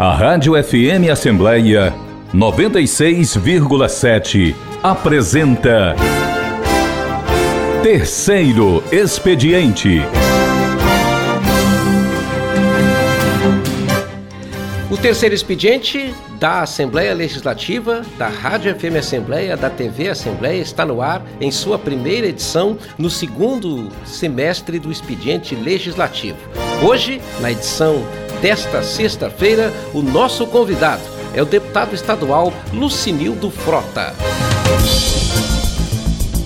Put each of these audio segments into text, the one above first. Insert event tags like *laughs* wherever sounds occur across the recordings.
A Rádio FM Assembleia 96,7 apresenta Terceiro Expediente. O terceiro expediente da Assembleia Legislativa, da Rádio FM Assembleia, da TV Assembleia está no ar em sua primeira edição no segundo semestre do expediente legislativo. Hoje, na edição desta sexta-feira, o nosso convidado é o deputado estadual Lucinildo Frota.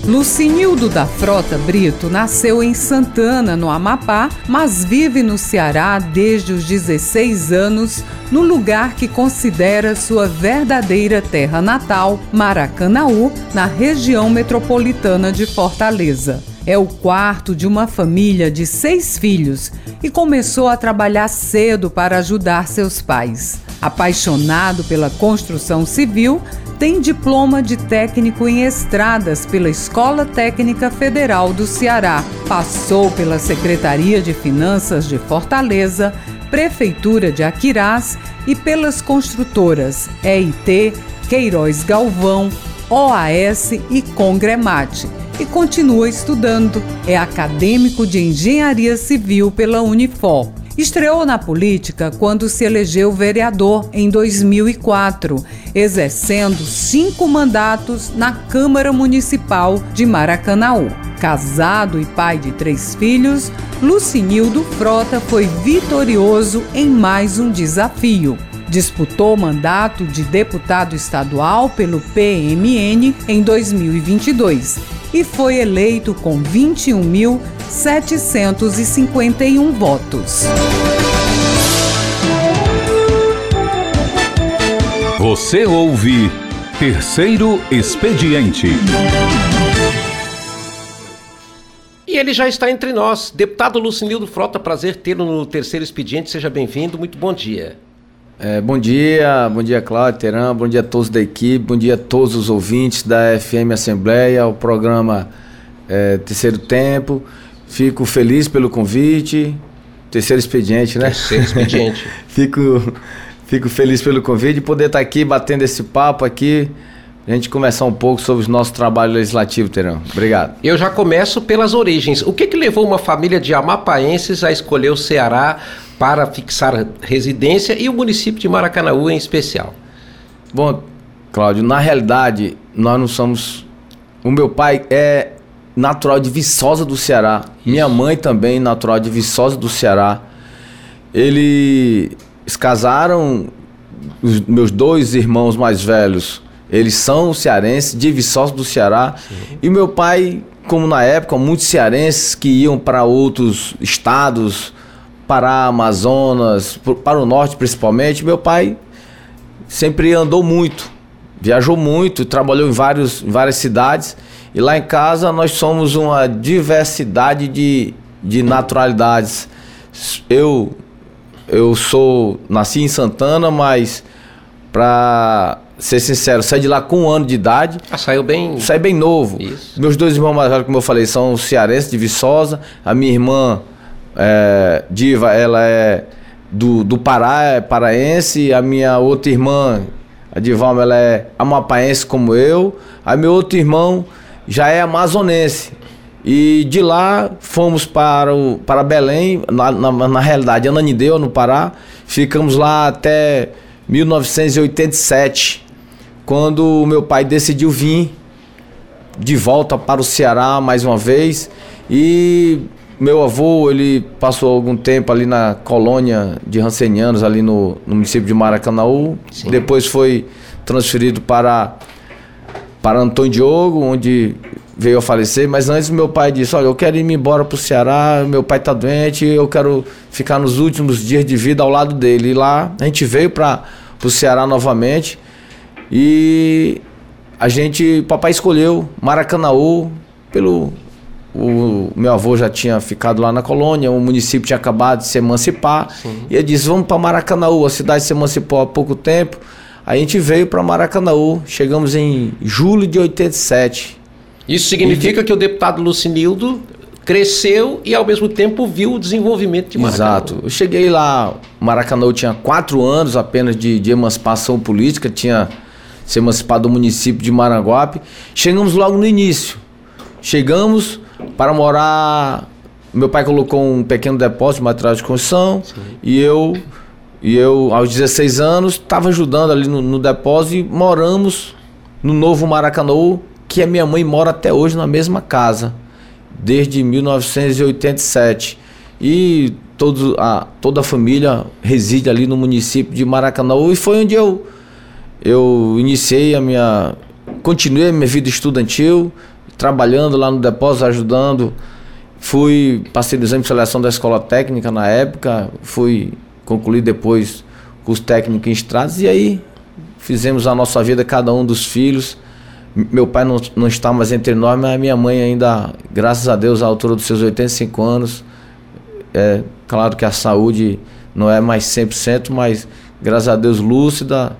Lucinildo da Frota Brito nasceu em Santana, no Amapá, mas vive no Ceará desde os 16 anos, no lugar que considera sua verdadeira terra natal, Maracanaú, na região metropolitana de Fortaleza. É o quarto de uma família de seis filhos e começou a trabalhar cedo para ajudar seus pais. Apaixonado pela construção civil, tem diploma de técnico em estradas pela Escola Técnica Federal do Ceará. Passou pela Secretaria de Finanças de Fortaleza, Prefeitura de Aquirás e pelas construtoras EIT, Queiroz Galvão, OAS e Congremate. E continua estudando. É acadêmico de Engenharia Civil pela Unifor. Estreou na política quando se elegeu vereador em 2004, exercendo cinco mandatos na Câmara Municipal de Maracanaú. Casado e pai de três filhos, Lucinildo Frota foi vitorioso em mais um desafio. Disputou mandato de deputado estadual pelo PMN em 2022 e foi eleito com 21.751 votos. Você ouve Terceiro Expediente. E ele já está entre nós. Deputado Lucinildo Frota, prazer tê-lo no Terceiro Expediente. Seja bem-vindo. Muito bom dia. É, bom dia, bom dia Cláudio Teran, bom dia a todos da equipe, bom dia a todos os ouvintes da FM Assembleia, o programa é, Terceiro Tempo. Fico feliz pelo convite, terceiro expediente, né? Terceiro expediente. *laughs* fico, fico feliz pelo convite e poder estar aqui batendo esse papo aqui, a gente começar um pouco sobre o nosso trabalho legislativo, Terão. Obrigado. Eu já começo pelas origens. O que, que levou uma família de amapaenses a escolher o Ceará para fixar residência e o município de Maracanaú em especial? Bom, Cláudio, na realidade, nós não somos. O meu pai é natural de Viçosa do Ceará. Isso. Minha mãe também, natural de Viçosa do Ceará. Eles casaram, os meus dois irmãos mais velhos, eles são cearenses, de Viçosa do Ceará. Sim. E meu pai, como na época, muitos cearenses que iam para outros estados, Pará, Amazonas, para o norte principalmente, meu pai sempre andou muito, viajou muito, trabalhou em, vários, em várias cidades. E lá em casa nós somos uma diversidade de, de naturalidades. Eu, eu sou, nasci em Santana, mas para ser sincero, saí de lá com um ano de idade. Ah, saiu bem. Saí bem novo. Isso. Meus dois irmãos mais velhos, como eu falei, são cearenses de Viçosa. A minha irmã é, Diva, ela é do, do Pará, é paraense. A minha outra irmã, a Divalma, ela é amapaense como eu. A meu outro irmão já é amazonense. E de lá fomos para, o, para Belém, na, na, na realidade, Ananideu, no Pará. Ficamos lá até 1987, quando o meu pai decidiu vir de volta para o Ceará mais uma vez. E meu avô, ele passou algum tempo ali na colônia de Rancenianos, ali no, no município de Maracanaú. Sim. Depois foi transferido para, para Antônio Diogo, onde veio a falecer. Mas antes meu pai disse, olha, eu quero ir embora para o Ceará, meu pai está doente, eu quero ficar nos últimos dias de vida ao lado dele. E lá a gente veio para o Ceará novamente e a gente, papai escolheu Maracanaú pelo o meu avô já tinha ficado lá na colônia, o município tinha acabado de se emancipar. Sim. E ele disse: Vamos para Maracanaú, a cidade se emancipou há pouco tempo. a gente veio para Maracanaú, chegamos em julho de 87. Isso significa e... que o deputado Lucinildo cresceu e ao mesmo tempo viu o desenvolvimento de Maracanã. Exato. Eu cheguei lá, Maracanã tinha quatro anos apenas de, de emancipação política, tinha se emancipado do município de Maranguape. Chegamos logo no início. Chegamos para morar. Meu pai colocou um pequeno depósito de material de construção Sim. e eu e eu aos 16 anos estava ajudando ali no, no depósito e moramos no novo Maracanã, que a minha mãe mora até hoje na mesma casa desde 1987. E todo, a, toda a família reside ali no município de Maracanã. E foi onde eu, eu iniciei a minha. Continuei a minha vida estudantil, trabalhando lá no depósito, ajudando. Fui, passei no exame de seleção da escola técnica na época, fui concluir depois curso técnico em estradas e aí fizemos a nossa vida, cada um dos filhos. Meu pai não, não está mais entre nós, mas minha mãe ainda, graças a Deus, à altura dos seus 85 anos, é claro que a saúde não é mais 100%, mas graças a Deus lúcida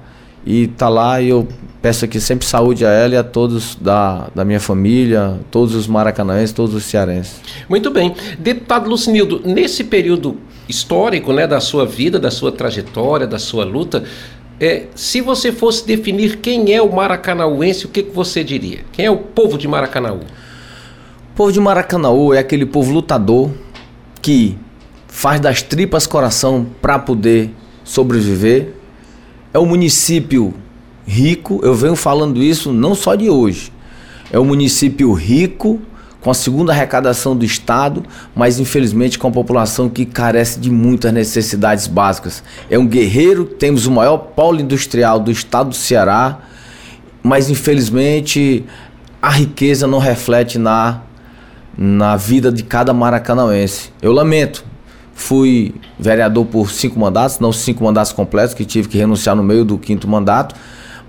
e tá lá e eu peço aqui sempre saúde a ela e a todos da, da minha família, todos os maracanãenses, todos os cearenses. Muito bem. Deputado Lucinildo, nesse período histórico né, da sua vida, da sua trajetória, da sua luta, é, se você fosse definir quem é o maracanauense, o que, que você diria? Quem é o povo de Maracanãú? O povo de Maracanãú é aquele povo lutador que faz das tripas coração para poder sobreviver. É um município rico, eu venho falando isso não só de hoje. É um município rico, com a segunda arrecadação do Estado, mas infelizmente com a população que carece de muitas necessidades básicas. É um guerreiro, temos o maior polo industrial do estado do Ceará, mas infelizmente a riqueza não reflete na, na vida de cada maracanauense. Eu lamento, fui vereador por cinco mandatos, não cinco mandatos completos, que tive que renunciar no meio do quinto mandato,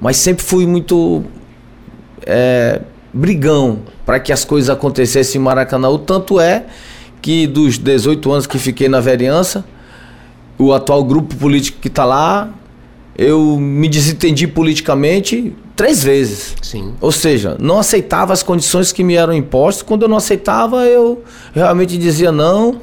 mas sempre fui muito. É, brigão para que as coisas acontecessem em Maracanã. O tanto é que dos 18 anos que fiquei na vereança, o atual grupo político que está lá, eu me desentendi politicamente três vezes. Sim. Ou seja, não aceitava as condições que me eram impostas. Quando eu não aceitava, eu realmente dizia não.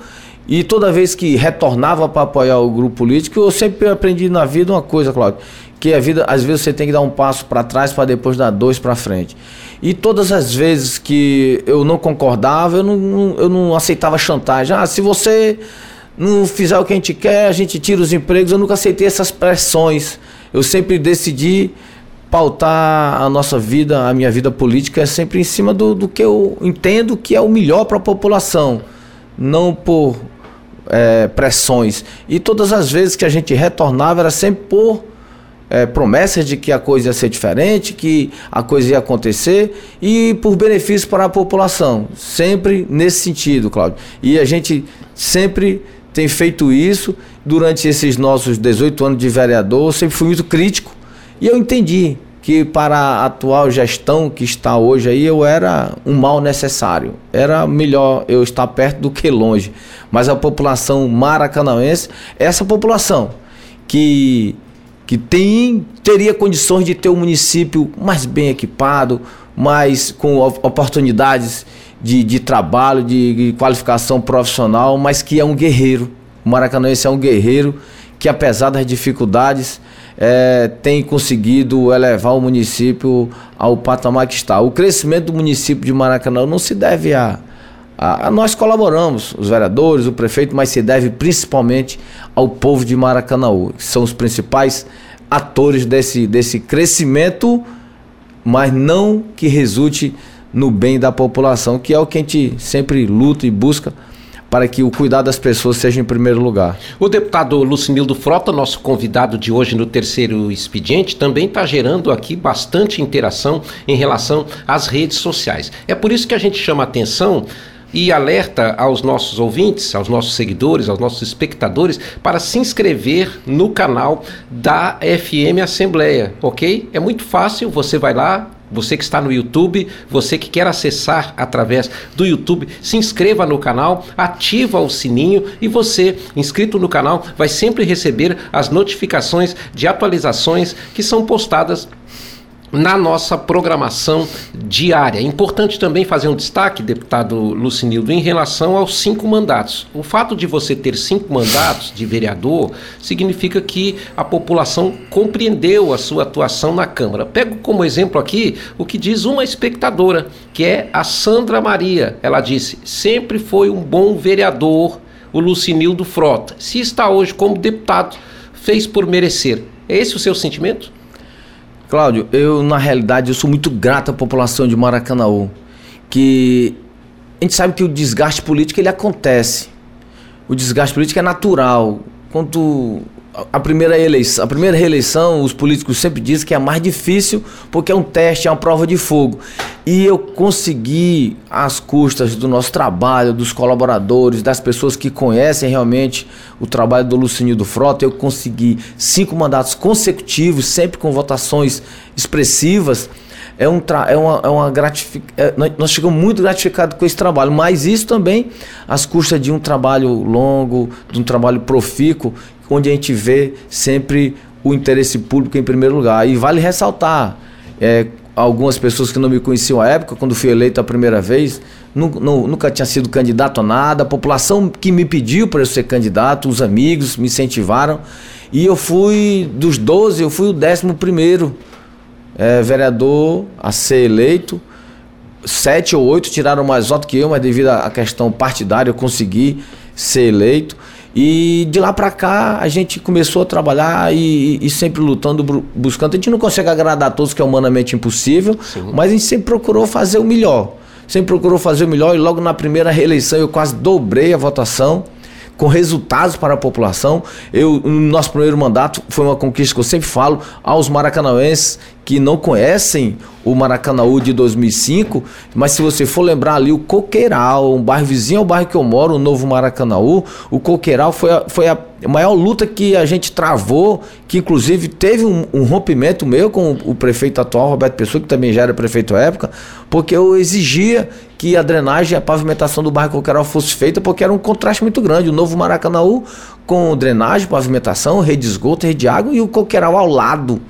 E toda vez que retornava para apoiar o grupo político, eu sempre aprendi na vida uma coisa, Cláudio, que a vida, às vezes você tem que dar um passo para trás para depois dar dois para frente. E todas as vezes que eu não concordava, eu não, eu não aceitava chantagem. Ah, se você não fizer o que a gente quer, a gente tira os empregos. Eu nunca aceitei essas pressões. Eu sempre decidi pautar a nossa vida, a minha vida política, é sempre em cima do, do que eu entendo que é o melhor para a população, não por é, pressões. E todas as vezes que a gente retornava era sempre por é, promessas de que a coisa ia ser diferente, que a coisa ia acontecer e por benefício para a população. Sempre nesse sentido, Cláudio. E a gente sempre tem feito isso durante esses nossos 18 anos de vereador. Eu sempre fui muito crítico e eu entendi que para a atual gestão que está hoje aí eu era um mal necessário. Era melhor eu estar perto do que longe. Mas a população maracanãense, essa população que que tem, teria condições de ter um município mais bem equipado, mais com oportunidades de, de trabalho, de, de qualificação profissional, mas que é um guerreiro. O Maracanãense é um guerreiro que, apesar das dificuldades, é, tem conseguido elevar o município ao patamar que está. O crescimento do município de Maracanã não se deve a, a, a, nós colaboramos, os vereadores, o prefeito, mas se deve principalmente ao povo de Maracanãú, que são os principais atores desse, desse crescimento, mas não que resulte no bem da população, que é o que a gente sempre luta e busca para que o cuidado das pessoas seja em primeiro lugar. O deputado Lucinildo Frota, nosso convidado de hoje no terceiro expediente, também está gerando aqui bastante interação em relação às redes sociais. É por isso que a gente chama atenção e alerta aos nossos ouvintes, aos nossos seguidores, aos nossos espectadores para se inscrever no canal da FM Assembleia, ok? É muito fácil, você vai lá, você que está no YouTube, você que quer acessar através do YouTube, se inscreva no canal, ativa o sininho e você, inscrito no canal, vai sempre receber as notificações de atualizações que são postadas na nossa programação diária. É importante também fazer um destaque, deputado Lucinildo, em relação aos cinco mandatos. O fato de você ter cinco mandatos de vereador significa que a população compreendeu a sua atuação na Câmara. Pego como exemplo aqui o que diz uma espectadora, que é a Sandra Maria. Ela disse: sempre foi um bom vereador, o Lucinildo Frota. Se está hoje como deputado, fez por merecer. É esse o seu sentimento? Cláudio, eu na realidade eu sou muito grato à população de Maracanãú, que a gente sabe que o desgaste político ele acontece. O desgaste político é natural. Quando a primeira eleição, a primeira reeleição, os políticos sempre dizem que é a mais difícil porque é um teste, é uma prova de fogo. E eu consegui, às custas do nosso trabalho, dos colaboradores, das pessoas que conhecem realmente o trabalho do Lucinho do Frota, eu consegui cinco mandatos consecutivos, sempre com votações expressivas é, um é uma, é uma gratific... É, nós ficamos muito gratificados com esse trabalho, mas isso também às custas de um trabalho longo, de um trabalho profícuo, onde a gente vê sempre o interesse público em primeiro lugar. E vale ressaltar, é, algumas pessoas que não me conheciam à época, quando fui eleito a primeira vez, nunca tinha sido candidato a nada, a população que me pediu para eu ser candidato, os amigos me incentivaram, e eu fui, dos 12, eu fui o décimo primeiro é, vereador a ser eleito. Sete ou oito tiraram mais voto que eu, mas devido à questão partidária eu consegui ser eleito. E de lá para cá a gente começou a trabalhar e, e, sempre lutando, buscando. A gente não consegue agradar a todos, que é humanamente impossível, Sim. mas a gente sempre procurou fazer o melhor. Sempre procurou fazer o melhor e logo na primeira reeleição eu quase dobrei a votação com resultados para a população. Eu, no nosso primeiro mandato, foi uma conquista que eu sempre falo aos maracanauenses que não conhecem o Maracanaú de 2005, mas se você for lembrar ali o Coqueiral, um bairro vizinho ao bairro que eu moro, o novo Maracanaú, o Coqueiral foi a, foi a maior luta que a gente travou, que inclusive teve um, um rompimento meu com o, o, prefeito atual, Roberto Pessoa, que também já era prefeito à época, porque eu exigia que a drenagem e a pavimentação do bairro Coqueiral fosse feita, porque era um contraste muito grande. O novo Maracanaú com drenagem, pavimentação, rede de esgoto, rede de água e o Coqueiral ao lado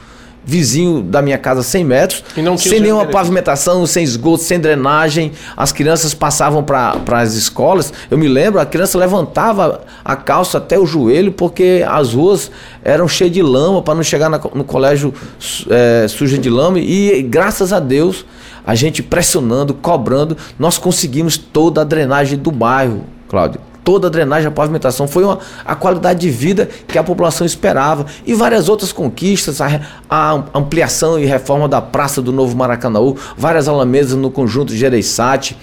vizinho da minha casa 100 metros, sem nenhuma pavimentação, sem esgoto, sem drenagem. As crianças passavam para as escolas. Eu me lembro, a criança levantava a calça até o joelho porque as ruas eram cheias de lama para não chegar na, no colégio é, suja de lama. E graças a Deus, a gente pressionando, cobrando, nós conseguimos toda a drenagem do bairro, Cláudio toda a drenagem, a pavimentação, foi uma, a qualidade de vida que a população esperava. E várias outras conquistas, a, a ampliação e reforma da Praça do Novo Maracanaú, várias alamedas no conjunto Gereissati,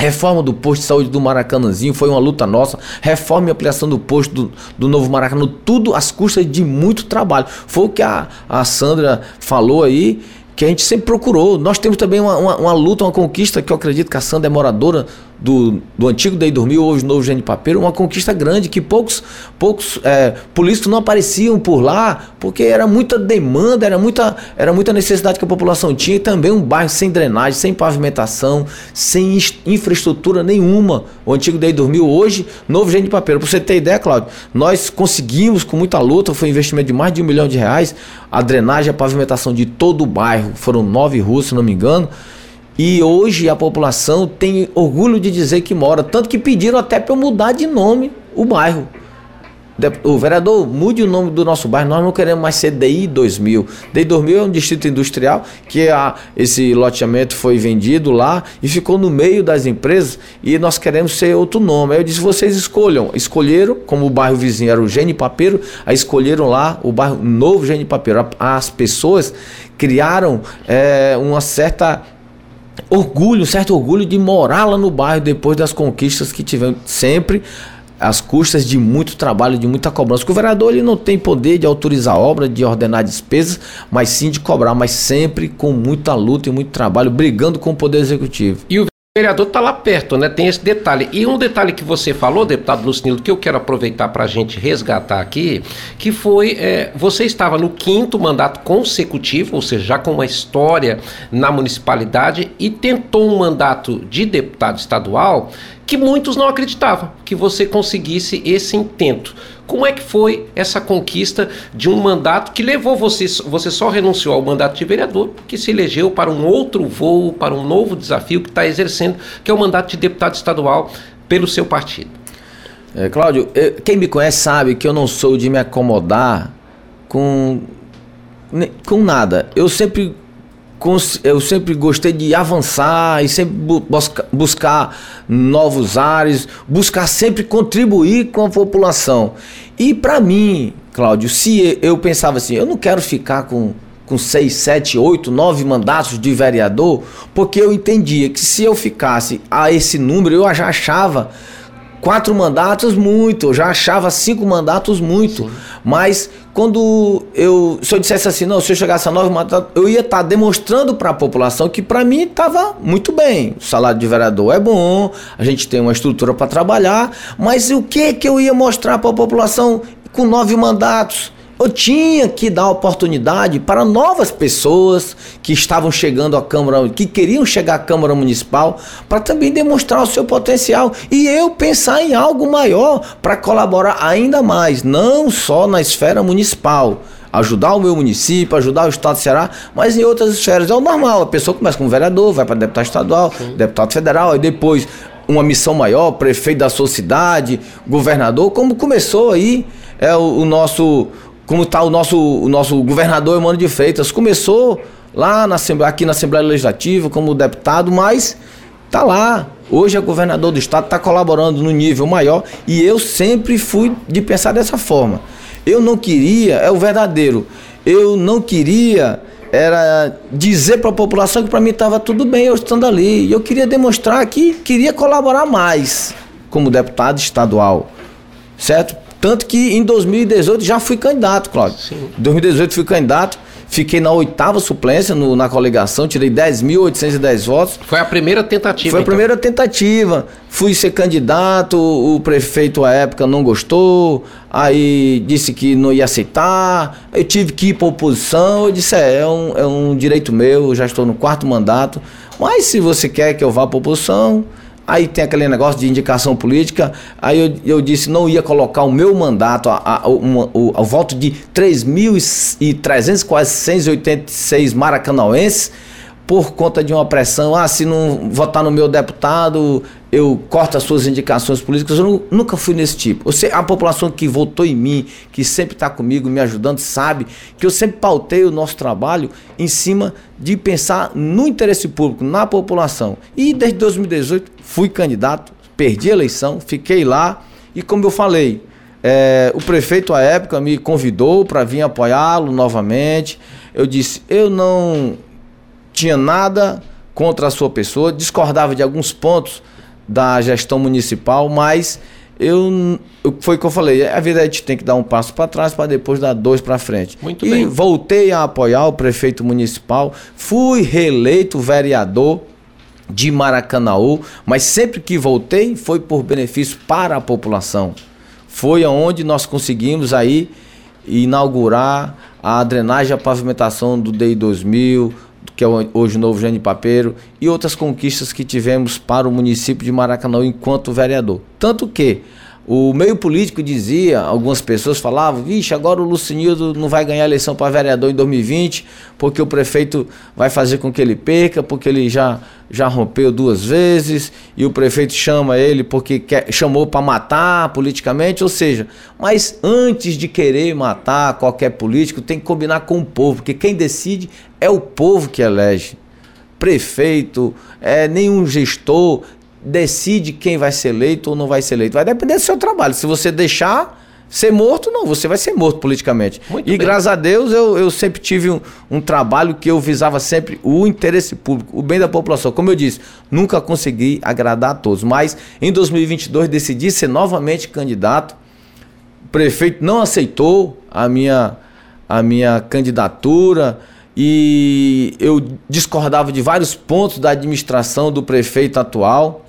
Reforma do posto de saúde do Maracanãzinho foi uma luta nossa. Reforma e ampliação do posto do, do Novo Maracanã, tudo às custas de muito trabalho. Foi o que a, a Sandra falou aí, que a gente sempre procurou. Nós temos também uma, uma, uma luta, uma conquista que eu acredito que a Sandra é moradora do, do antigo Dei Dormir, hoje novo Gênio Papeiro, uma conquista grande que poucos, poucos é, políticos não apareciam por lá, porque era muita demanda, era muita, era muita necessidade que a população tinha, e também um bairro sem drenagem, sem pavimentação, sem infraestrutura nenhuma. O antigo Dei Dormir, hoje, novo Gênio Papeiro. Para você ter ideia, Cláudio, nós conseguimos, com muita luta, foi um investimento de mais de um milhão de reais, a drenagem a pavimentação de todo o bairro, foram nove ruas, se não me engano, e hoje a população tem orgulho de dizer que mora. Tanto que pediram até para eu mudar de nome o bairro. O vereador, mude o nome do nosso bairro. Nós não queremos mais ser DI 2000. DI 2000 é um distrito industrial que a, esse loteamento foi vendido lá e ficou no meio das empresas e nós queremos ser outro nome. Aí eu disse: vocês escolham. Escolheram, como o bairro vizinho era o Gene Papeiro, aí escolheram lá o bairro Novo Gene Papeiro. As pessoas criaram é, uma certa orgulho, um certo orgulho de morar lá no bairro depois das conquistas que tivemos sempre às custas de muito trabalho, de muita cobrança. O vereador ele não tem poder de autorizar obra, de ordenar despesas, mas sim de cobrar, mas sempre com muita luta e muito trabalho, brigando com o poder executivo. O vereador está lá perto, né? Tem esse detalhe. E um detalhe que você falou, deputado Lucinildo, que eu quero aproveitar para a gente resgatar aqui, que foi, é, você estava no quinto mandato consecutivo, ou seja, já com uma história na municipalidade, e tentou um mandato de deputado estadual que muitos não acreditavam que você conseguisse esse intento. Como é que foi essa conquista de um mandato que levou você, você só renunciou ao mandato de vereador, que se elegeu para um outro voo, para um novo desafio que está exercendo, que é o mandato de deputado estadual pelo seu partido? É, Cláudio, eu, quem me conhece sabe que eu não sou de me acomodar com, com nada. Eu sempre eu sempre gostei de avançar e sempre busca, buscar novos ares, buscar sempre contribuir com a população. E para mim, Cláudio, se eu pensava assim, eu não quero ficar com com seis, sete, oito, nove mandatos de vereador, porque eu entendia que se eu ficasse a esse número, eu já achava quatro mandatos muito, eu já achava cinco mandatos muito. Sim. Mas quando eu, se eu dissesse assim, não, se eu chegasse a nove mandatos, eu ia estar tá demonstrando para a população que para mim estava muito bem. O salário de vereador é bom, a gente tem uma estrutura para trabalhar, mas o que que eu ia mostrar para a população com nove mandatos? Eu tinha que dar oportunidade para novas pessoas que estavam chegando à Câmara, que queriam chegar à Câmara Municipal, para também demonstrar o seu potencial e eu pensar em algo maior para colaborar ainda mais, não só na esfera municipal ajudar o meu município, ajudar o estado do Ceará, mas em outras esferas é o normal. A pessoa começa como vereador, vai para deputado estadual, Sim. deputado federal, e depois uma missão maior, prefeito da sua cidade, governador, como começou aí é o, o nosso como está o nosso, o nosso governador Emmanuel de Freitas. Começou lá na aqui na Assembleia Legislativa como deputado, mas está lá. Hoje é governador do estado, está colaborando no nível maior e eu sempre fui de pensar dessa forma. Eu não queria, é o verdadeiro, eu não queria era dizer para a população que para mim estava tudo bem eu estando ali. Eu queria demonstrar que queria colaborar mais como deputado estadual, certo? Tanto que em 2018 já fui candidato, Cláudio. Sim. Em 2018 fui candidato, fiquei na oitava suplência no, na coligação, tirei 10.810 votos. Foi a primeira tentativa. Foi a então. primeira tentativa. Fui ser candidato, o prefeito à época não gostou, aí disse que não ia aceitar. Eu tive que ir para oposição. Eu disse: é, é um, é um direito meu, já estou no quarto mandato. Mas se você quer que eu vá para oposição, Aí tem aquele negócio de indicação política. Aí eu, eu disse não ia colocar o meu mandato, a, a, uma, o, o voto de 3.300, quase 686 maracanauenses por conta de uma pressão, ah, se não votar no meu deputado, eu corto as suas indicações políticas. Eu não, nunca fui nesse tipo. Você, a população que votou em mim, que sempre está comigo, me ajudando, sabe que eu sempre pautei o nosso trabalho em cima de pensar no interesse público, na população. E desde 2018 fui candidato, perdi a eleição, fiquei lá e como eu falei, é, o prefeito à época me convidou para vir apoiá-lo novamente. Eu disse, eu não tinha nada contra a sua pessoa, discordava de alguns pontos da gestão municipal, mas eu foi o que eu falei, a vida a gente tem que dar um passo para trás para depois dar dois para frente. Muito e bem. voltei a apoiar o prefeito municipal, fui reeleito vereador de Maracanaú, mas sempre que voltei foi por benefício para a população. Foi aonde nós conseguimos aí inaugurar a drenagem e a pavimentação do DEI 2000, que é hoje o novo Jane Papeiro, e outras conquistas que tivemos para o município de Maracanã enquanto vereador. Tanto que o meio político dizia, algumas pessoas falavam, vixe, agora o Lucinildo não vai ganhar eleição para vereador em 2020, porque o prefeito vai fazer com que ele perca, porque ele já, já rompeu duas vezes, e o prefeito chama ele porque quer, chamou para matar politicamente, ou seja, mas antes de querer matar qualquer político, tem que combinar com o povo, porque quem decide é o povo que elege. Prefeito, é, nenhum gestor, decide quem vai ser eleito ou não vai ser eleito. Vai depender do seu trabalho. Se você deixar ser morto, não, você vai ser morto politicamente. Muito e bem. graças a Deus eu, eu sempre tive um, um, trabalho que eu visava sempre o interesse público, o bem da população. Como eu disse, nunca consegui agradar a todos, mas em 2022 decidi ser novamente candidato. O prefeito não aceitou a minha, a minha candidatura e eu discordava de vários pontos da administração do prefeito atual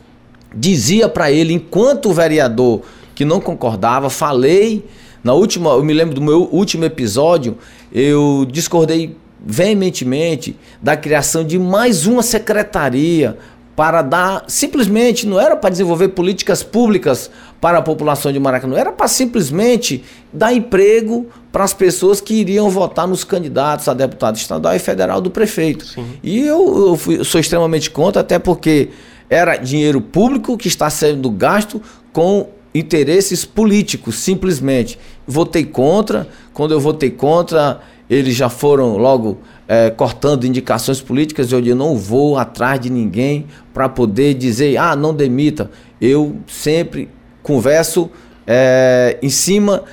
dizia para ele, enquanto vereador que não concordava, falei, na última, eu me lembro do meu último episódio, eu discordei veementemente da criação de mais uma secretaria para dar, simplesmente, não era para desenvolver políticas públicas para a população de Maracanã, era para simplesmente dar emprego para as pessoas que iriam votar nos candidatos a deputado estadual e federal do prefeito. Sim. E eu, eu, fui, eu sou extremamente contra, até porque era dinheiro público que está sendo gasto com interesses políticos, simplesmente. Votei contra, quando eu votei contra, eles já foram logo é, cortando indicações políticas, eu não vou atrás de ninguém para poder dizer, ah, não demita. Eu sempre converso é, em cima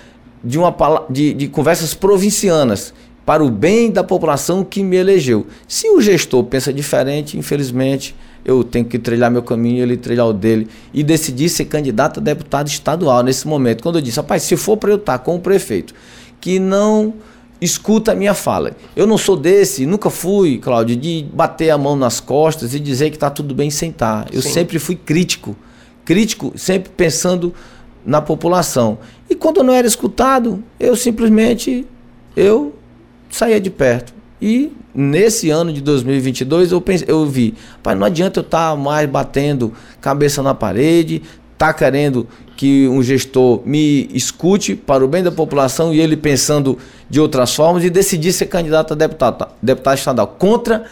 de, uma, de, de conversas provincianas para o bem da população que me elegeu. Se o gestor pensa diferente, infelizmente, eu tenho que trilhar meu caminho, ele trilhar o dele. E decidi ser candidato a deputado estadual nesse momento. Quando eu disse, rapaz, se for para eu estar com o prefeito que não escuta a minha fala. Eu não sou desse, nunca fui, Cláudio, de bater a mão nas costas e dizer que está tudo bem sem estar. Tá. Eu Sim. sempre fui crítico. Crítico, sempre pensando na população. E quando eu não era escutado, eu simplesmente eu saía de perto. E nesse ano de 2022 eu pensei, eu vi, pai, não adianta eu estar tá mais batendo cabeça na parede, tá querendo que um gestor me escute para o bem da população e ele pensando de outras formas e decidir ser candidato a deputado, deputado estadual contra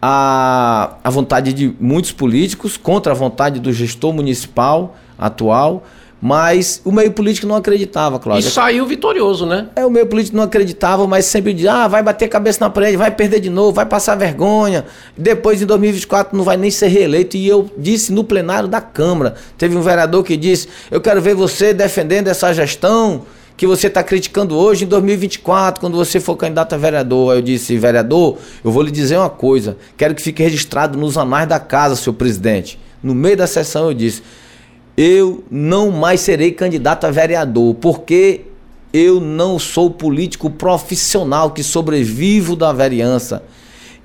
a, a vontade de muitos políticos, contra a vontade do gestor municipal atual mas o meio político não acreditava, Cláudio. E saiu vitorioso, né? É, o meio político não acreditava, mas sempre dizia, ah, vai bater cabeça na parede, vai perder de novo, vai passar vergonha. Depois, em 2024, não vai nem ser reeleito. E eu disse no plenário da Câmara, teve um vereador que disse, eu quero ver você defendendo essa gestão que você está criticando hoje em 2024, quando você for candidato a vereador. Aí eu disse, vereador, eu vou lhe dizer uma coisa, quero que fique registrado nos anais da casa, seu presidente. No meio da sessão eu disse, eu não mais serei candidato a vereador, porque eu não sou político profissional que sobrevivo da vereança.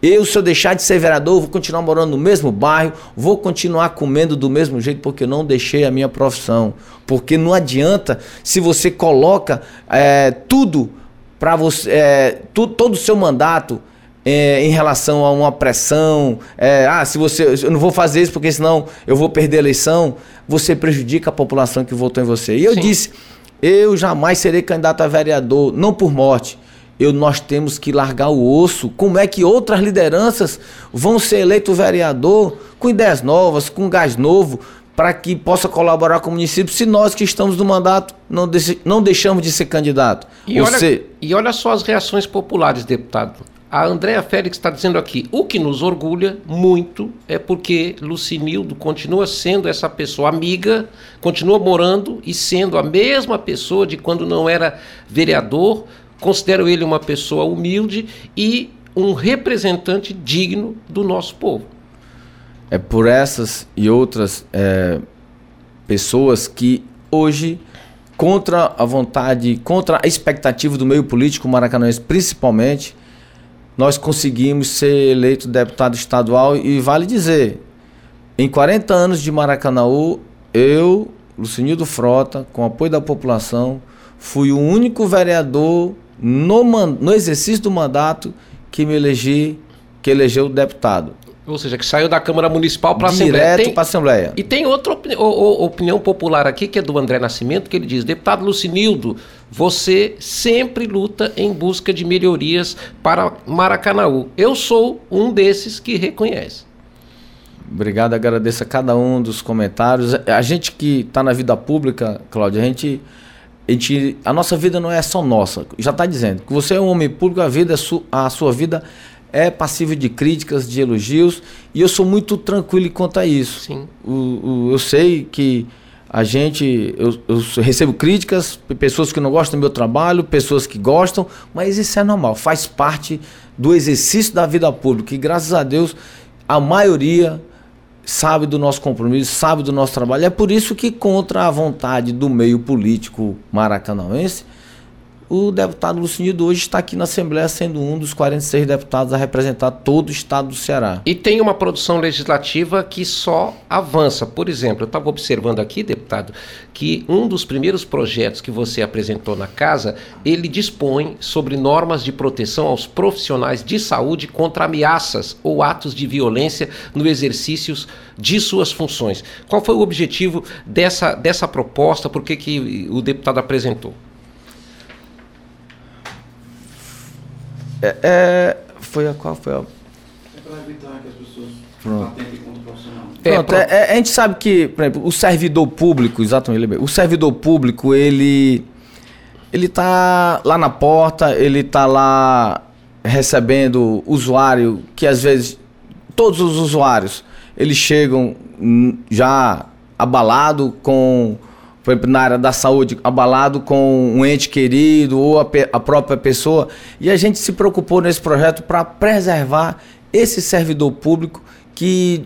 Eu, se eu deixar de ser vereador, vou continuar morando no mesmo bairro, vou continuar comendo do mesmo jeito, porque eu não deixei a minha profissão. Porque não adianta se você coloca é, tudo para você, é, tu, todo o seu mandato é, em relação a uma pressão, é, ah, se você, eu não vou fazer isso porque senão eu vou perder a eleição, você prejudica a população que votou em você. E eu Sim. disse, eu jamais serei candidato a vereador, não por morte. Eu, nós temos que largar o osso. Como é que outras lideranças vão ser eleito vereador com ideias novas, com gás novo, para que possa colaborar com o município, se nós que estamos no mandato não, não deixamos de ser candidato. E, olha, e olha só as reações populares, deputado. A Andréa Félix está dizendo aqui: o que nos orgulha muito é porque Lucinildo continua sendo essa pessoa amiga, continua morando e sendo a mesma pessoa de quando não era vereador. Considero ele uma pessoa humilde e um representante digno do nosso povo. É por essas e outras é, pessoas que hoje, contra a vontade, contra a expectativa do meio político maracanãense, principalmente, nós conseguimos ser eleito deputado estadual e vale dizer, em 40 anos de Maracanaú, eu, Lucinildo Frota, com apoio da população, fui o único vereador no, no exercício do mandato que me elegi, que elegeu deputado. Ou seja, que saiu da Câmara Municipal para a Assembleia. Direto para a Assembleia. E tem outra opini opinião popular aqui, que é do André Nascimento, que ele diz: Deputado Lucinildo, você sempre luta em busca de melhorias para Maracanaú. Eu sou um desses que reconhece. Obrigado, agradeço a cada um dos comentários. A gente que está na vida pública, Cláudia, a gente, a gente. A nossa vida não é só nossa. Já está dizendo que você é um homem público, a, vida, a sua vida é passível de críticas, de elogios, e eu sou muito tranquilo quanto a isso. Sim. O, o, eu sei que a gente, eu, eu, recebo críticas, pessoas que não gostam do meu trabalho, pessoas que gostam, mas isso é normal, faz parte do exercício da vida pública, e graças a Deus a maioria sabe do nosso compromisso, sabe do nosso trabalho. É por isso que, contra a vontade do meio político maracanauense, o deputado Lucinildo hoje está aqui na Assembleia sendo um dos 46 deputados a representar todo o estado do Ceará. E tem uma produção legislativa que só avança. Por exemplo, eu estava observando aqui, deputado, que um dos primeiros projetos que você apresentou na casa, ele dispõe sobre normas de proteção aos profissionais de saúde contra ameaças ou atos de violência no exercício de suas funções. Qual foi o objetivo dessa, dessa proposta? Por que, que o deputado apresentou? É, é, foi a qual foi a. É para evitar que as pessoas Pronto. atentem contra o profissional. Pronto, é, é, a gente sabe que, por exemplo, o servidor público, exatamente, o servidor público, ele ele tá lá na porta, ele tá lá recebendo usuário que às vezes todos os usuários eles chegam já abalado com por exemplo, na área da saúde, abalado com um ente querido ou a, a própria pessoa. E a gente se preocupou nesse projeto para preservar esse servidor público que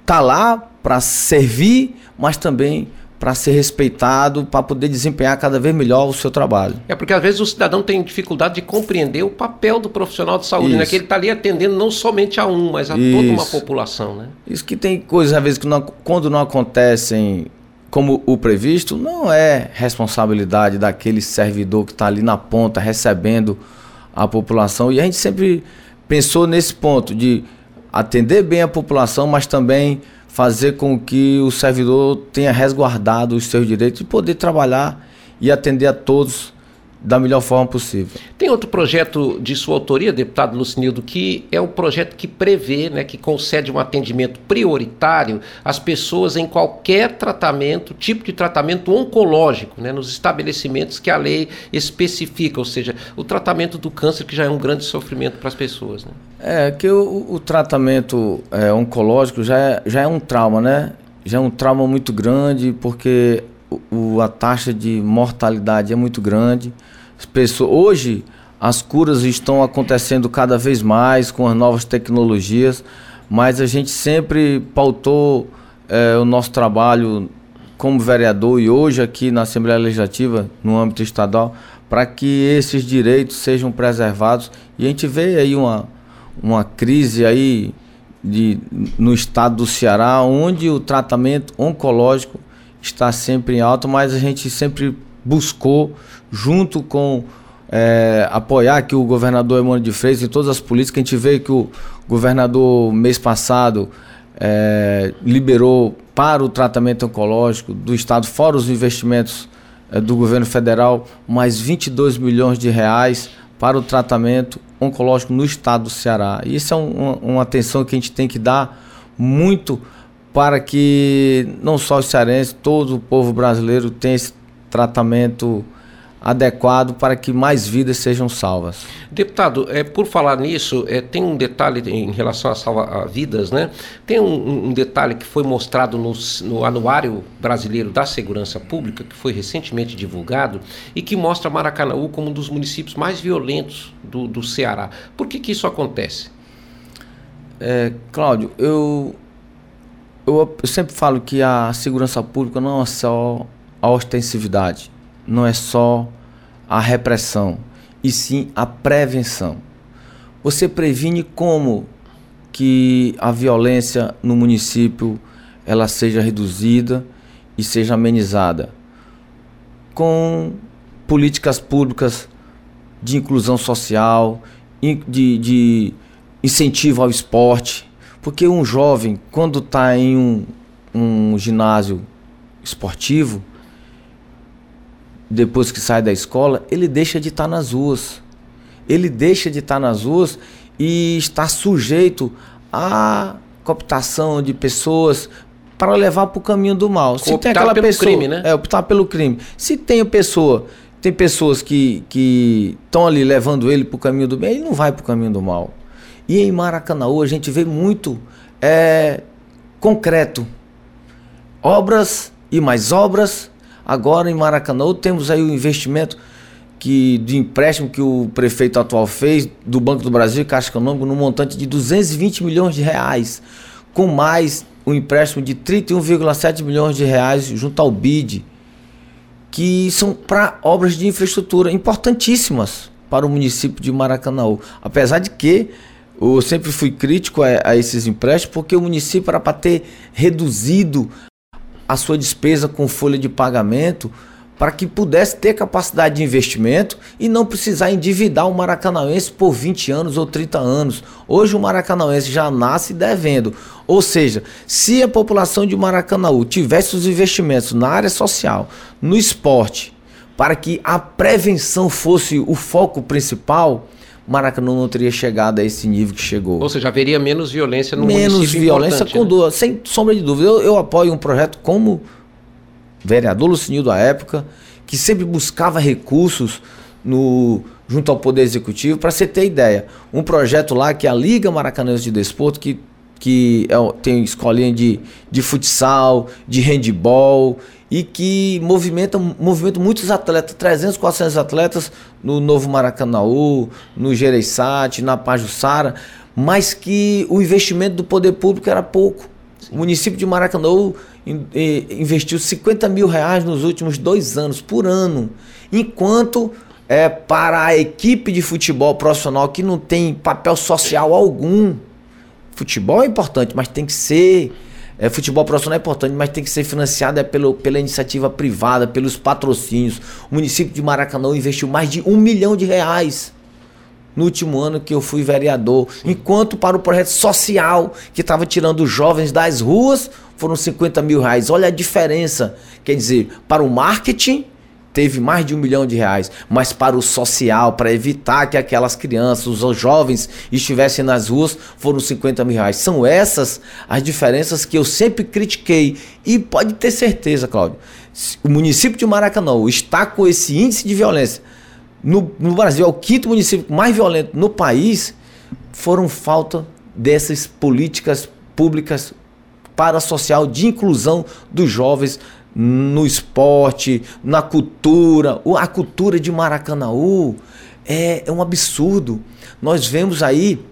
está lá para servir, mas também para ser respeitado, para poder desempenhar cada vez melhor o seu trabalho. É porque às vezes o cidadão tem dificuldade de compreender o papel do profissional de saúde, né? Que ele está ali atendendo não somente a um, mas a Isso. toda uma população, né? Isso que tem coisas às vezes que não, quando não acontecem como o previsto, não é responsabilidade daquele servidor que está ali na ponta recebendo a população. E a gente sempre pensou nesse ponto de atender bem a população, mas também fazer com que o servidor tenha resguardado os seus direitos e poder trabalhar e atender a todos da melhor forma possível. Tem outro projeto de sua autoria, deputado Lucinildo, que é o projeto que prevê, né, que concede um atendimento prioritário às pessoas em qualquer tratamento, tipo de tratamento oncológico, né, nos estabelecimentos que a lei especifica, ou seja, o tratamento do câncer que já é um grande sofrimento para as pessoas. Né? É que o, o tratamento é, oncológico já é, já é um trauma, né? Já é um trauma muito grande porque o, a taxa de mortalidade é muito grande. As pessoas, hoje, as curas estão acontecendo cada vez mais com as novas tecnologias, mas a gente sempre pautou é, o nosso trabalho como vereador e hoje aqui na Assembleia Legislativa, no âmbito estadual, para que esses direitos sejam preservados. E a gente vê aí uma, uma crise aí de, no estado do Ceará, onde o tratamento oncológico está sempre em alta, mas a gente sempre buscou, junto com é, apoiar que o governador Emmanuel de Freitas em todas as políticas. A gente vê que o governador, mês passado, é, liberou para o tratamento oncológico do Estado, fora os investimentos é, do governo federal, mais 22 milhões de reais para o tratamento oncológico no estado do Ceará. Isso é um, uma atenção que a gente tem que dar muito para que não só os cearenses, todo o povo brasileiro tenha esse tratamento adequado para que mais vidas sejam salvas. Deputado, é, por falar nisso, é, tem um detalhe em relação a salvar vidas, né? Tem um, um, detalhe que foi mostrado no, no, Anuário Brasileiro da Segurança Pública, que foi recentemente divulgado, e que mostra Maracanaú como um dos municípios mais violentos do, do Ceará. Por que, que isso acontece? É, Cláudio, eu eu, eu sempre falo que a segurança pública não é só a ostensividade, não é só a repressão, e sim a prevenção. Você previne como que a violência no município ela seja reduzida e seja amenizada com políticas públicas de inclusão social, de, de incentivo ao esporte, porque um jovem, quando está em um, um ginásio esportivo, depois que sai da escola, ele deixa de estar tá nas ruas. Ele deixa de estar tá nas ruas e está sujeito à cooptação de pessoas para levar para o caminho do mal. Se optar tem aquela pelo pessoa, crime, né? É, optar pelo crime. Se tem a pessoa, tem pessoas que estão ali levando ele para o caminho do bem, ele não vai para o caminho do mal. E em Maracanaú a gente vê muito é, concreto. Obras e mais obras. Agora em Maracanã temos aí o investimento que, de empréstimo que o prefeito atual fez do Banco do Brasil Caixa Econômica no montante de 220 milhões de reais, com mais um empréstimo de 31,7 milhões de reais junto ao BID que são para obras de infraestrutura importantíssimas para o município de Maracanã. Apesar de que eu sempre fui crítico a, a esses empréstimos, porque o município era para ter reduzido a sua despesa com folha de pagamento para que pudesse ter capacidade de investimento e não precisar endividar o maracanauense por 20 anos ou 30 anos. Hoje o maracanauense já nasce devendo. Ou seja, se a população de Maracanaú tivesse os investimentos na área social, no esporte, para que a prevenção fosse o foco principal, Maracanã não teria chegado a esse nível que chegou. Ou seja, haveria menos violência no menos município violência com né? dor, sem sombra de dúvida. Eu, eu, apoio um projeto como vereador Lucinil da época, que sempre buscava recursos no junto ao Poder Executivo. Para você ter ideia, um projeto lá que é a Liga Maracanãense de Desporto, que, que é, tem escolinha de, de futsal, de handball, e que movimenta, movimenta muitos atletas, 300, 400 atletas no Novo Maracanaú, no Gereissati, na Pajussara, mas que o investimento do poder público era pouco. O município de Maracanaú investiu 50 mil reais nos últimos dois anos, por ano, enquanto é, para a equipe de futebol profissional que não tem papel social algum, futebol é importante, mas tem que ser é, futebol profissional é importante, mas tem que ser financiado é pelo, pela iniciativa privada, pelos patrocínios. O município de Maracanã investiu mais de um milhão de reais no último ano que eu fui vereador. Enquanto para o projeto social, que estava tirando jovens das ruas, foram 50 mil reais. Olha a diferença. Quer dizer, para o marketing teve mais de um milhão de reais, mas para o social, para evitar que aquelas crianças, os jovens estivessem nas ruas, foram 50 mil reais. São essas as diferenças que eu sempre critiquei. E pode ter certeza, Cláudio, o município de Maracanã está com esse índice de violência. No, no Brasil, é o quinto município mais violento no país, foram falta dessas políticas públicas para social de inclusão dos jovens no esporte, na cultura. A cultura de Maracanaú é, é um absurdo. Nós vemos aí,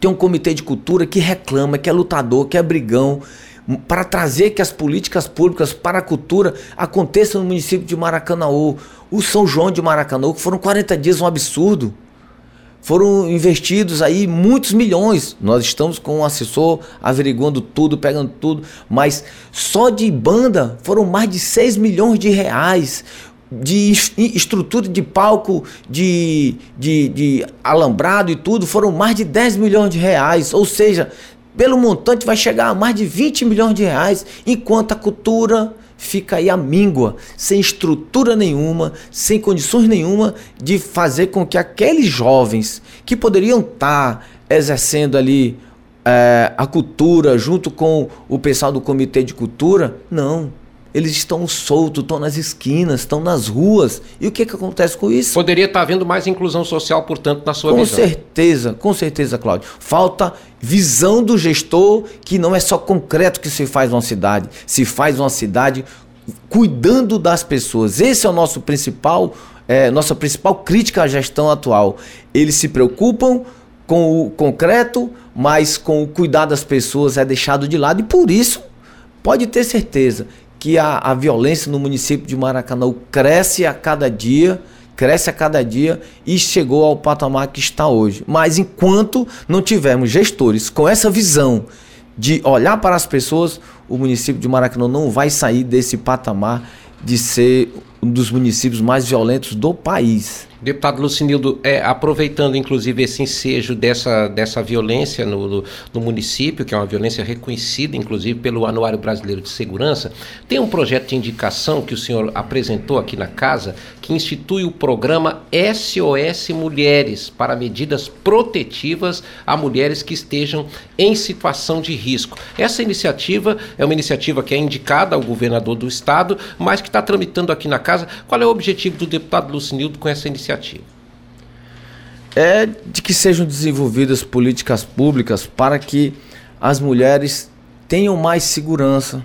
tem um comitê de cultura que reclama, que é lutador, que é brigão, para trazer que as políticas públicas para a cultura aconteçam no município de Maracanaú. O São João de Maracanaú, que foram 40 dias, um absurdo foram investidos aí muitos milhões. Nós estamos com um assessor averiguando tudo, pegando tudo, mas só de banda foram mais de 6 milhões de reais de estrutura de palco, de, de, de alambrado e tudo, foram mais de 10 milhões de reais. Ou seja, pelo montante vai chegar a mais de 20 milhões de reais, enquanto a cultura fica aí a míngua, sem estrutura nenhuma, sem condições nenhuma de fazer com que aqueles jovens que poderiam estar tá exercendo ali é, a cultura junto com o pessoal do comitê de cultura, não. Eles estão soltos, estão nas esquinas, estão nas ruas. E o que, que acontece com isso? Poderia estar tá havendo mais inclusão social, portanto, na sua com visão. Com certeza, com certeza, Cláudio. Falta visão do gestor que não é só concreto que se faz uma cidade, se faz uma cidade cuidando das pessoas. Esse é o nosso principal, é, nossa principal crítica à gestão atual. Eles se preocupam com o concreto, mas com o cuidar das pessoas é deixado de lado e por isso pode ter certeza que a, a violência no município de Maracanã cresce a cada dia, cresce a cada dia e chegou ao patamar que está hoje. Mas enquanto não tivermos gestores com essa visão de olhar para as pessoas, o município de Maracanã não vai sair desse patamar de ser um dos municípios mais violentos do país. Deputado Lucinildo, é, aproveitando inclusive esse ensejo dessa, dessa violência no, no, no, município, que é uma violência reconhecida inclusive pelo Anuário Brasileiro de Segurança, tem um projeto de indicação que o senhor apresentou aqui na casa que institui o programa SOS Mulheres para medidas protetivas a mulheres que estejam em situação de risco. Essa iniciativa é uma iniciativa que é indicada ao governador do estado, mas que está tramitando aqui na casa. Qual é o objetivo do deputado Lucinildo com essa iniciativa? Iniciativa? É de que sejam desenvolvidas políticas públicas para que as mulheres tenham mais segurança,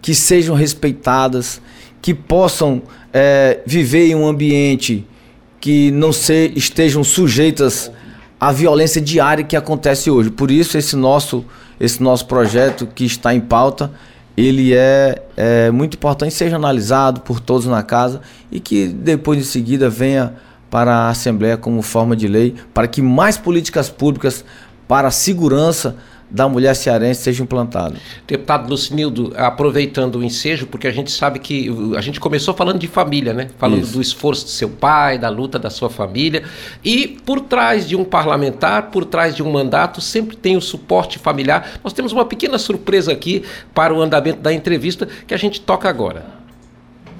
que sejam respeitadas, que possam é, viver em um ambiente que não se, estejam sujeitas à violência diária que acontece hoje. Por isso esse nosso esse nosso projeto que está em pauta ele é, é muito importante seja analisado por todos na casa e que depois em seguida venha para a Assembleia como forma de lei, para que mais políticas públicas para a segurança da mulher cearense seja implantado. Deputado Lucinildo, aproveitando o ensejo, porque a gente sabe que a gente começou falando de família, né? Falando Isso. do esforço do seu pai, da luta da sua família. E por trás de um parlamentar, por trás de um mandato, sempre tem o suporte familiar. Nós temos uma pequena surpresa aqui para o andamento da entrevista que a gente toca agora.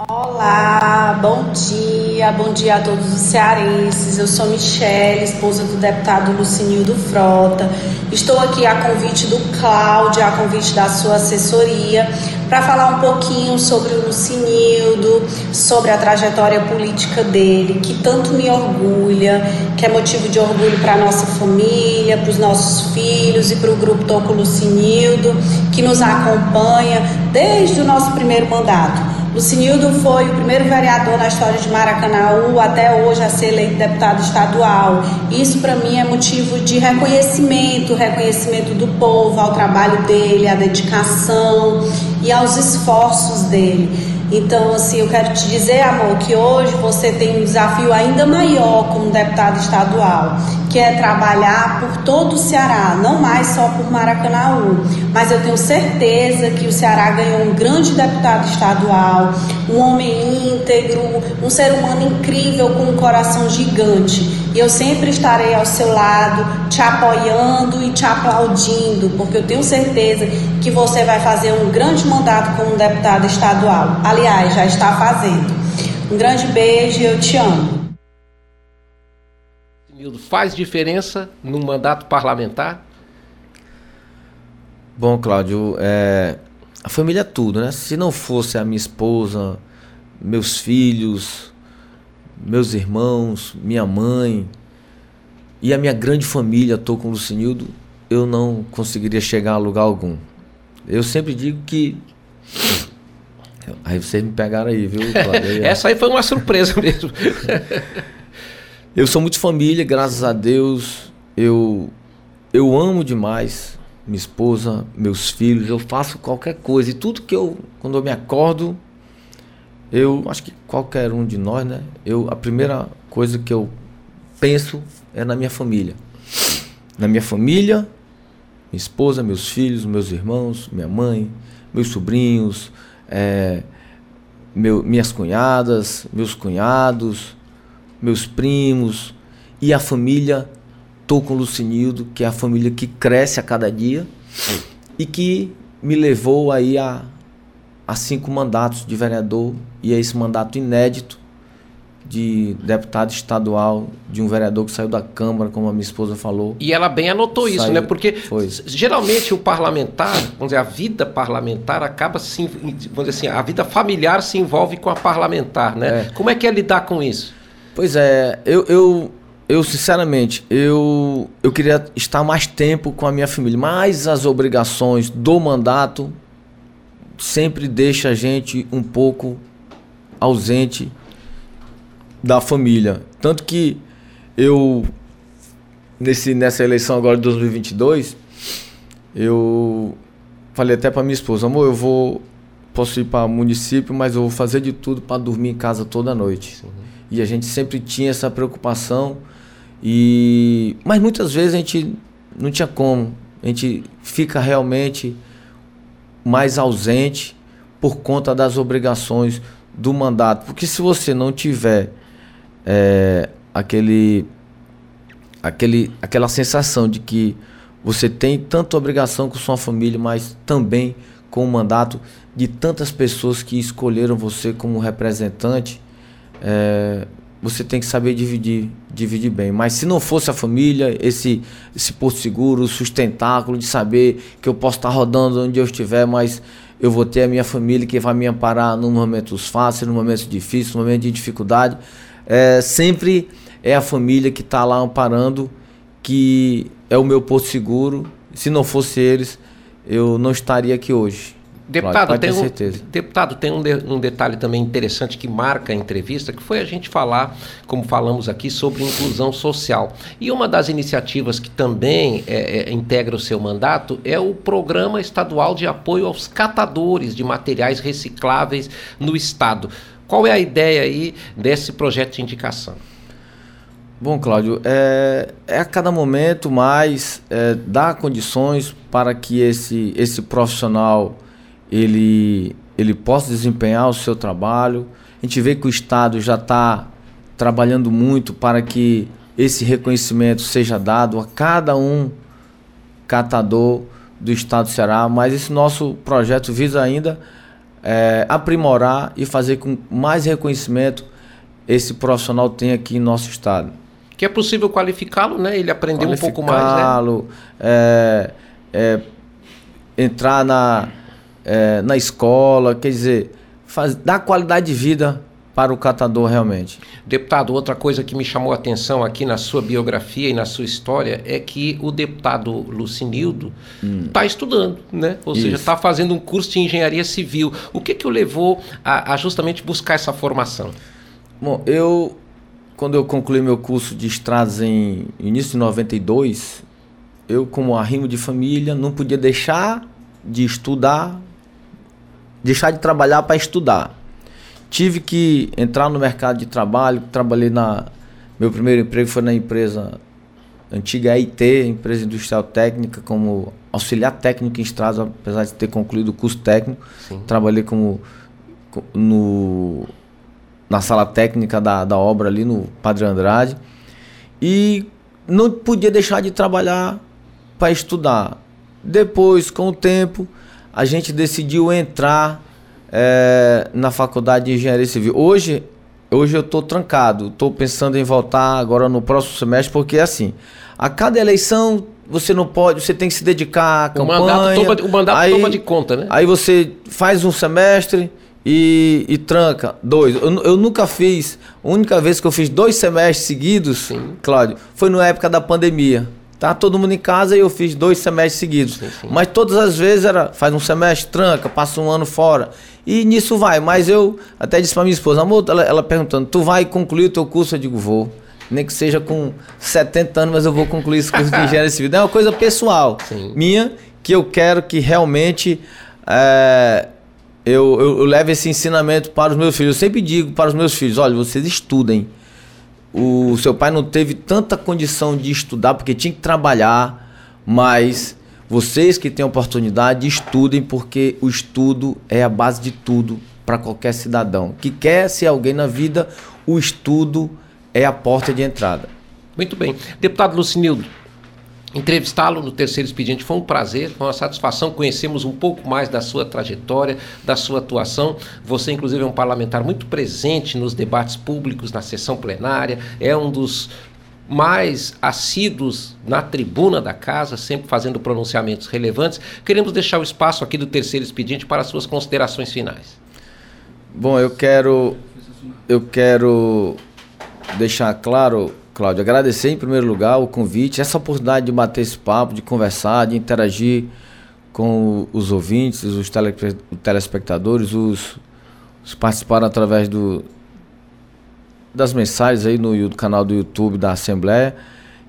Olá, bom dia, bom dia a todos os cearenses. Eu sou Michele, esposa do deputado Lucinildo Frota. Estou aqui a convite do Cláudio, a convite da sua assessoria, para falar um pouquinho sobre o Lucinildo, sobre a trajetória política dele, que tanto me orgulha, que é motivo de orgulho para a nossa família, para os nossos filhos e para o grupo Toco Lucinildo, que nos acompanha desde o nosso primeiro mandato. Lucinildo foi o primeiro vereador na história de Maracanaú até hoje a ser eleito deputado estadual. Isso para mim é motivo de reconhecimento, reconhecimento do povo ao trabalho dele, à dedicação e aos esforços dele. Então, assim, eu quero te dizer, amor, que hoje você tem um desafio ainda maior como deputado estadual, que é trabalhar por todo o Ceará, não mais só por Maracanaú. Mas eu tenho certeza que o Ceará ganhou um grande deputado estadual, um homem íntegro, um ser humano incrível com um coração gigante. E eu sempre estarei ao seu lado, te apoiando e te aplaudindo, porque eu tenho certeza que você vai fazer um grande mandato como deputado estadual. Aliás, já está fazendo. Um grande beijo e eu te amo. Faz diferença no mandato parlamentar? Bom, Cláudio, é, a família é tudo, né? Se não fosse a minha esposa, meus filhos, meus irmãos, minha mãe e a minha grande família, estou com o Lucinildo, eu não conseguiria chegar a lugar algum. Eu sempre digo que. *coughs* Aí vocês me pegaram aí, viu? *laughs* Essa aí foi uma surpresa mesmo. *laughs* eu sou muito família, graças a Deus. Eu, eu amo demais minha esposa, meus filhos. Eu faço qualquer coisa. E tudo que eu, quando eu me acordo, eu acho que qualquer um de nós, né? Eu, a primeira coisa que eu penso é na minha família. Na minha família, minha esposa, meus filhos, meus irmãos, minha mãe, meus sobrinhos, é, meu, minhas cunhadas, meus cunhados, meus primos e a família Tô com Lucinildo, que é a família que cresce a cada dia e que me levou aí a a cinco mandatos de vereador e a esse mandato inédito de deputado estadual, de um vereador que saiu da Câmara, como a minha esposa falou. E ela bem anotou saiu, isso, né? Porque foi. geralmente o parlamentar, vamos dizer, a vida parlamentar acaba se, vamos dizer assim, a vida familiar se envolve com a parlamentar, né? É. Como é que é lidar com isso? Pois é, eu, eu, eu sinceramente, eu, eu queria estar mais tempo com a minha família, mas as obrigações do mandato sempre deixa a gente um pouco ausente da família. Tanto que eu, nesse, nessa eleição agora de 2022, eu falei até para minha esposa, amor, eu vou, posso ir para o município, mas eu vou fazer de tudo para dormir em casa toda noite. Uhum. E a gente sempre tinha essa preocupação, e mas muitas vezes a gente não tinha como. A gente fica realmente mais ausente por conta das obrigações do mandato. Porque se você não tiver é, aquele, aquele, aquela sensação de que você tem tanta obrigação com sua família, mas também com o mandato de tantas pessoas que escolheram você como representante, é, você tem que saber dividir, dividir bem. Mas se não fosse a família, esse, esse porto seguro, o sustentáculo de saber que eu posso estar rodando onde eu estiver, mas eu vou ter a minha família que vai me amparar nos momentos fáceis, nos momentos difíceis, nos momentos de dificuldade. É, sempre é a família que está lá amparando, que é o meu porto seguro. Se não fosse eles, eu não estaria aqui hoje. Deputado, pode tem ter um, deputado, tem um, de- um detalhe também interessante que marca a entrevista, que foi a gente falar, como falamos aqui, sobre inclusão social. E uma das iniciativas que também é, é, integra o seu mandato é o Programa Estadual de Apoio aos Catadores de Materiais Recicláveis no Estado. Qual é a ideia aí desse projeto de indicação? Bom, Cláudio, é, é a cada momento mais é, dar condições para que esse, esse profissional ele, ele possa desempenhar o seu trabalho. A gente vê que o Estado já está trabalhando muito para que esse reconhecimento seja dado a cada um catador do Estado do Ceará, mas esse nosso projeto visa ainda é, aprimorar e fazer com mais reconhecimento esse profissional tenha aqui em nosso Estado Que é possível qualificá-lo, né? Ele aprender um pouco mais, né? qualificá-lo, é, é, entrar na, é, na escola, quer dizer, faz, dar qualidade de vida para o catador realmente. Deputado, outra coisa que me chamou a atenção aqui na sua biografia e na sua história é que o deputado Lucinildo está estudando, né? Ou seja, Isso. está fazendo um curso de engenharia civil. O que que o levou a, a justamente buscar essa formação? Bom, eu, quando eu concluí meu curso de estradas em início de 92, eu, como arrimo de família, não podia deixar de estudar, deixar de trabalhar para estudar. Tive que entrar no mercado de trabalho, trabalhei na. Meu primeiro emprego foi na empresa antiga EIT, empresa industrial técnica, como auxiliar técnico em estradas, apesar de ter concluído o curso técnico. Sim. Trabalhei como co- no na sala técnica da, da obra ali no Padre Andrade e não podia deixar de trabalhar para estudar. Depois, com o tempo, a gente decidiu entrar eh, na faculdade de engenharia civil. Hoje, hoje eu estou trancado, estou pensando em voltar agora no próximo semestre, porque assim, a cada eleição você não pode, você tem que se dedicar à O campanha. mandato, toma, o mandato aí- toma de conta, né? Aí você faz um semestre e, e tranca dois. Eu, eu nunca fiz. A única vez que eu fiz dois semestres seguidos, Sim. Cláudio, foi na época da pandemia. Tá todo mundo em casa e eu fiz dois semestres seguidos. Sim, sim. Mas todas as vezes era faz um semestre, tranca, passa um ano fora. E nisso vai. Mas eu até disse pra minha esposa, amor, ela, ela perguntando, tu vai concluir o teu curso? Eu digo, vou. Nem que seja com 70 anos, mas eu vou concluir esse curso de *laughs* engenharia civil. É uma coisa pessoal Sim. minha que eu quero que realmente é, eu, eu, eu leve esse ensinamento para os meus filhos. Eu sempre digo para os meus filhos: olha, vocês estudem. O seu pai não teve tanta condição de estudar porque tinha que trabalhar, mas vocês que têm oportunidade, estudem, porque o estudo é a base de tudo para qualquer cidadão. Que quer ser alguém na vida, o estudo é a porta de entrada. Muito bem. Deputado Lucinildo, entrevistá-lo no terceiro expediente foi um prazer, foi uma satisfação. Conhecemos um pouco mais da sua trajetória, da sua atuação. Você, inclusive, é um parlamentar muito presente nos debates públicos, na sessão plenária, é um dos mais assíduos na tribuna da casa, sempre fazendo pronunciamentos relevantes. Queremos deixar o espaço aqui do terceiro expediente para as suas considerações finais. Bom, eu quero eu quero deixar claro, Cláudio, agradecer em primeiro lugar o convite, essa oportunidade de bater esse papo, de conversar, de interagir com os ouvintes, os tele- telespectadores, os, os participaram através do das mensagens aí no, no canal do YouTube da Assembleia.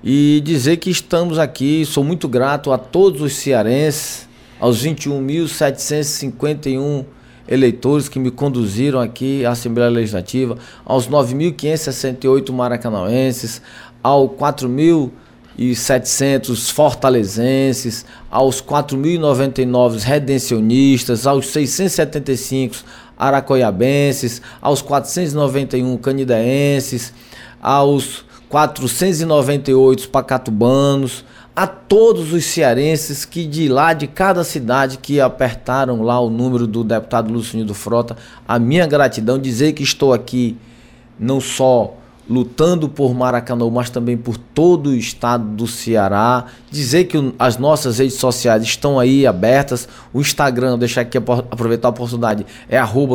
E dizer que estamos aqui, sou muito grato a todos os cearenses, aos 21.751 eleitores que me conduziram aqui à Assembleia Legislativa, aos 9.568 maracanauenses, aos 4.700 fortalezenses, aos 4.099 redencionistas, aos 675 aracoiabenses, aos 491 canidaenses, aos 498 pacatubanos, a todos os cearenses que de lá, de cada cidade que apertaram lá o número do deputado Lucinho do Frota, a minha gratidão, dizer que estou aqui não só lutando por Maracanã, mas também por todo o estado do Ceará. Dizer que as nossas redes sociais estão aí abertas. O Instagram, deixar aqui apro- aproveitar a oportunidade, é arroba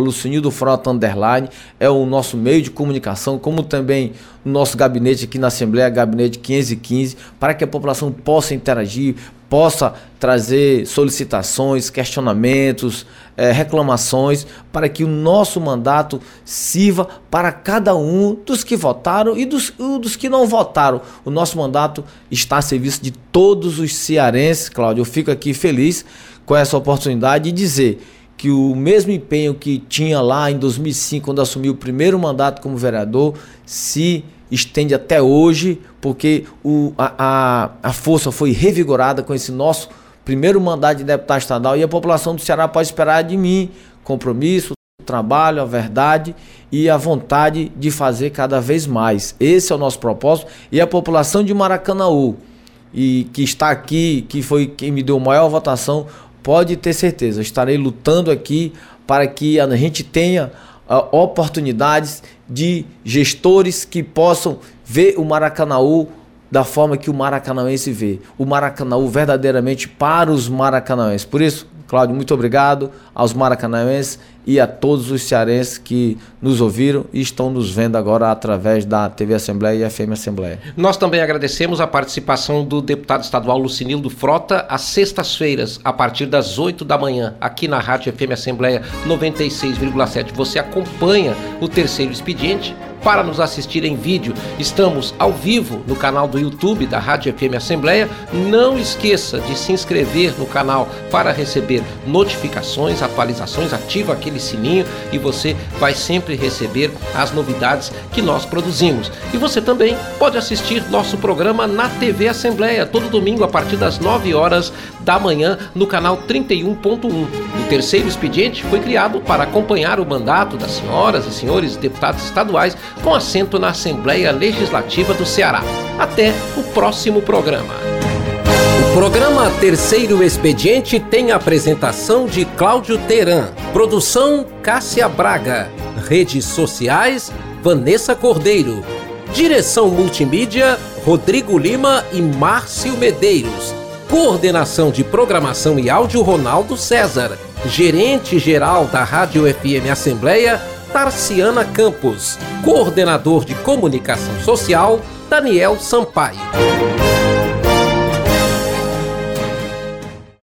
Frota Underline, é o nosso meio de comunicação, como também o nosso gabinete aqui na Assembleia, gabinete 515, para que a população possa interagir, possa trazer solicitações, questionamentos, é, reclamações, para que o nosso mandato sirva para cada um dos que votaram e dos, dos que não votaram. O nosso mandato está a serviço de todos os cearenses, Cláudio. Eu fico aqui feliz com essa oportunidade de dizer que o mesmo empenho que tinha lá em 2005, quando assumiu o primeiro mandato como vereador, se estende até hoje, porque o, a, a, a força foi revigorada com esse nosso primeiro mandato de deputado estadual e a população do Ceará pode esperar de mim compromisso, trabalho, a verdade e a vontade de fazer cada vez mais. Esse é o nosso propósito e a população de Maracanaú e que está aqui, que foi quem me deu maior votação, pode ter certeza, estarei lutando aqui para que a gente tenha uh, oportunidades de gestores que possam ver o Maracanaú da forma que o maracanauense vê. O Maracanaú verdadeiramente para os maracanauenses. Por isso, Cláudio, muito obrigado aos maracanauenses e a todos os cearenses que nos ouviram e estão nos vendo agora através da TV Assembleia e FM Assembleia. Nós também agradecemos a participação do deputado estadual Lucinildo Frota às sextas-feiras, a partir das 8 da manhã, aqui na Rádio FM Assembleia 96,7. Você acompanha o terceiro expediente para nos assistir em vídeo, estamos ao vivo no canal do YouTube da Rádio FM Assembleia. Não esqueça de se inscrever no canal para receber notificações, atualizações, ativa aquele sininho e você vai sempre receber as novidades que nós produzimos. E você também pode assistir nosso programa na TV Assembleia todo domingo a partir das 9 horas da manhã no canal 31.1. O terceiro expediente foi criado para acompanhar o mandato das senhoras e senhores deputados estaduais com assento na Assembleia Legislativa do Ceará. Até o próximo programa. O programa Terceiro Expediente tem a apresentação de Cláudio Teran, produção Cássia Braga, redes sociais Vanessa Cordeiro, direção multimídia Rodrigo Lima e Márcio Medeiros, coordenação de programação e áudio Ronaldo César, gerente geral da Rádio FM Assembleia Tarciana Campos, coordenador de comunicação social Daniel Sampaio.